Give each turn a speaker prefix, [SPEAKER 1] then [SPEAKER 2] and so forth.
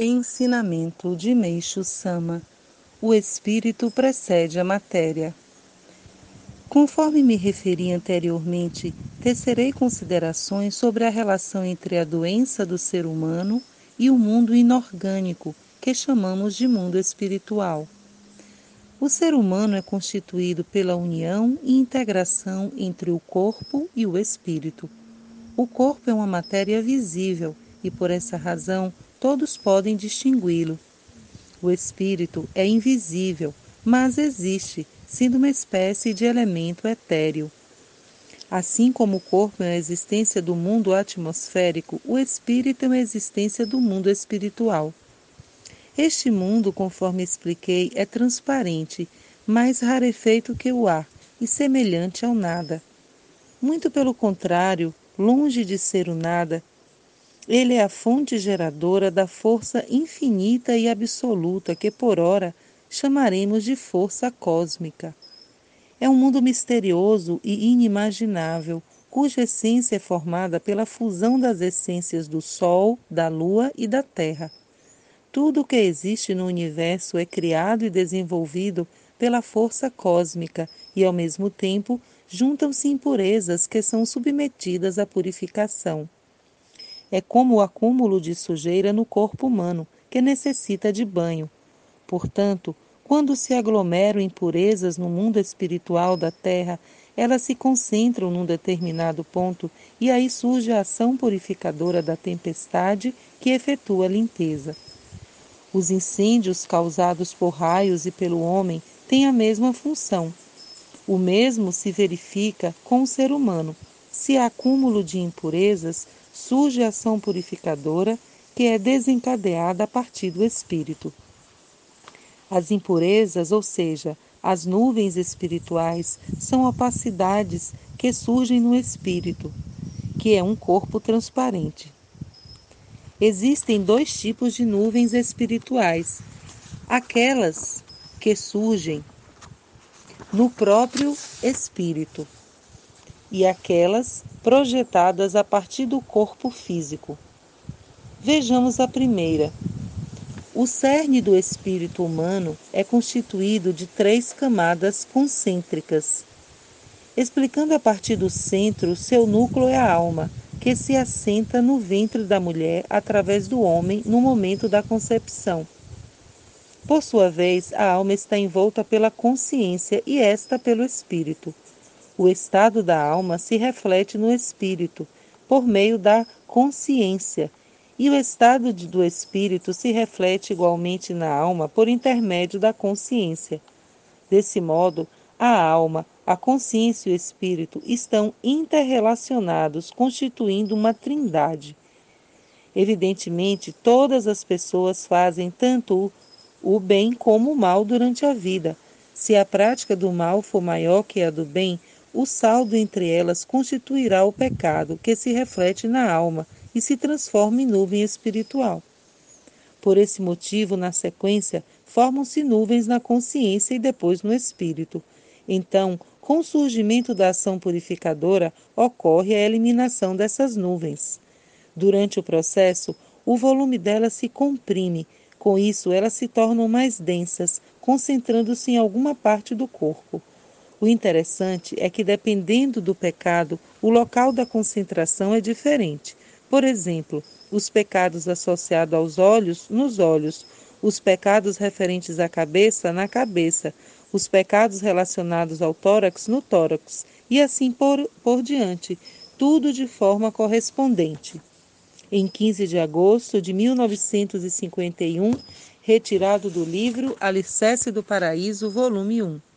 [SPEAKER 1] Ensinamento de Meixo Sama: O espírito precede a matéria. Conforme me referi anteriormente, tecerei considerações sobre a relação entre a doença do ser humano e o mundo inorgânico, que chamamos de mundo espiritual. O ser humano é constituído pela união e integração entre o corpo e o espírito. O corpo é uma matéria visível e, por essa razão, todos podem distingui-lo. O espírito é invisível, mas existe, sendo uma espécie de elemento etéreo. Assim como o corpo é a existência do mundo atmosférico, o espírito é uma existência do mundo espiritual. Este mundo, conforme expliquei, é transparente, mais rarefeito que o ar e semelhante ao nada. Muito pelo contrário, longe de ser o nada, ele é a fonte geradora da força infinita e absoluta que, por ora, chamaremos de força cósmica. É um mundo misterioso e inimaginável, cuja essência é formada pela fusão das essências do Sol, da Lua e da Terra. Tudo o que existe no universo é criado e desenvolvido pela força cósmica e, ao mesmo tempo, juntam-se impurezas que são submetidas à purificação é como o acúmulo de sujeira no corpo humano, que necessita de banho. Portanto, quando se aglomeram impurezas no mundo espiritual da terra, elas se concentram num determinado ponto e aí surge a ação purificadora da tempestade que efetua a limpeza. Os incêndios causados por raios e pelo homem têm a mesma função. O mesmo se verifica com o ser humano. Se há acúmulo de impurezas, surge a ação purificadora que é desencadeada a partir do espírito. As impurezas, ou seja, as nuvens espirituais, são opacidades que surgem no espírito, que é um corpo transparente. Existem dois tipos de nuvens espirituais: aquelas que surgem no próprio espírito e aquelas projetadas a partir do corpo físico. Vejamos a primeira. O cerne do espírito humano é constituído de três camadas concêntricas. Explicando a partir do centro, seu núcleo é a alma, que se assenta no ventre da mulher através do homem no momento da concepção. Por sua vez, a alma está envolta pela consciência e esta pelo espírito. O estado da alma se reflete no espírito, por meio da consciência, e o estado do espírito se reflete igualmente na alma por intermédio da consciência. Desse modo, a alma, a consciência e o espírito estão interrelacionados, constituindo uma trindade. Evidentemente, todas as pessoas fazem tanto o bem como o mal durante a vida. Se a prática do mal for maior que a do bem, o saldo entre elas constituirá o pecado que se reflete na alma e se transforma em nuvem espiritual. Por esse motivo, na sequência, formam-se nuvens na consciência e depois no espírito. Então, com o surgimento da ação purificadora, ocorre a eliminação dessas nuvens. Durante o processo, o volume delas se comprime, com isso, elas se tornam mais densas, concentrando-se em alguma parte do corpo. O interessante é que, dependendo do pecado, o local da concentração é diferente. Por exemplo, os pecados associados aos olhos, nos olhos, os pecados referentes à cabeça, na cabeça, os pecados relacionados ao tórax, no tórax, e assim por, por diante, tudo de forma correspondente. Em 15 de agosto de 1951, retirado do livro Alicerce do Paraíso, volume 1.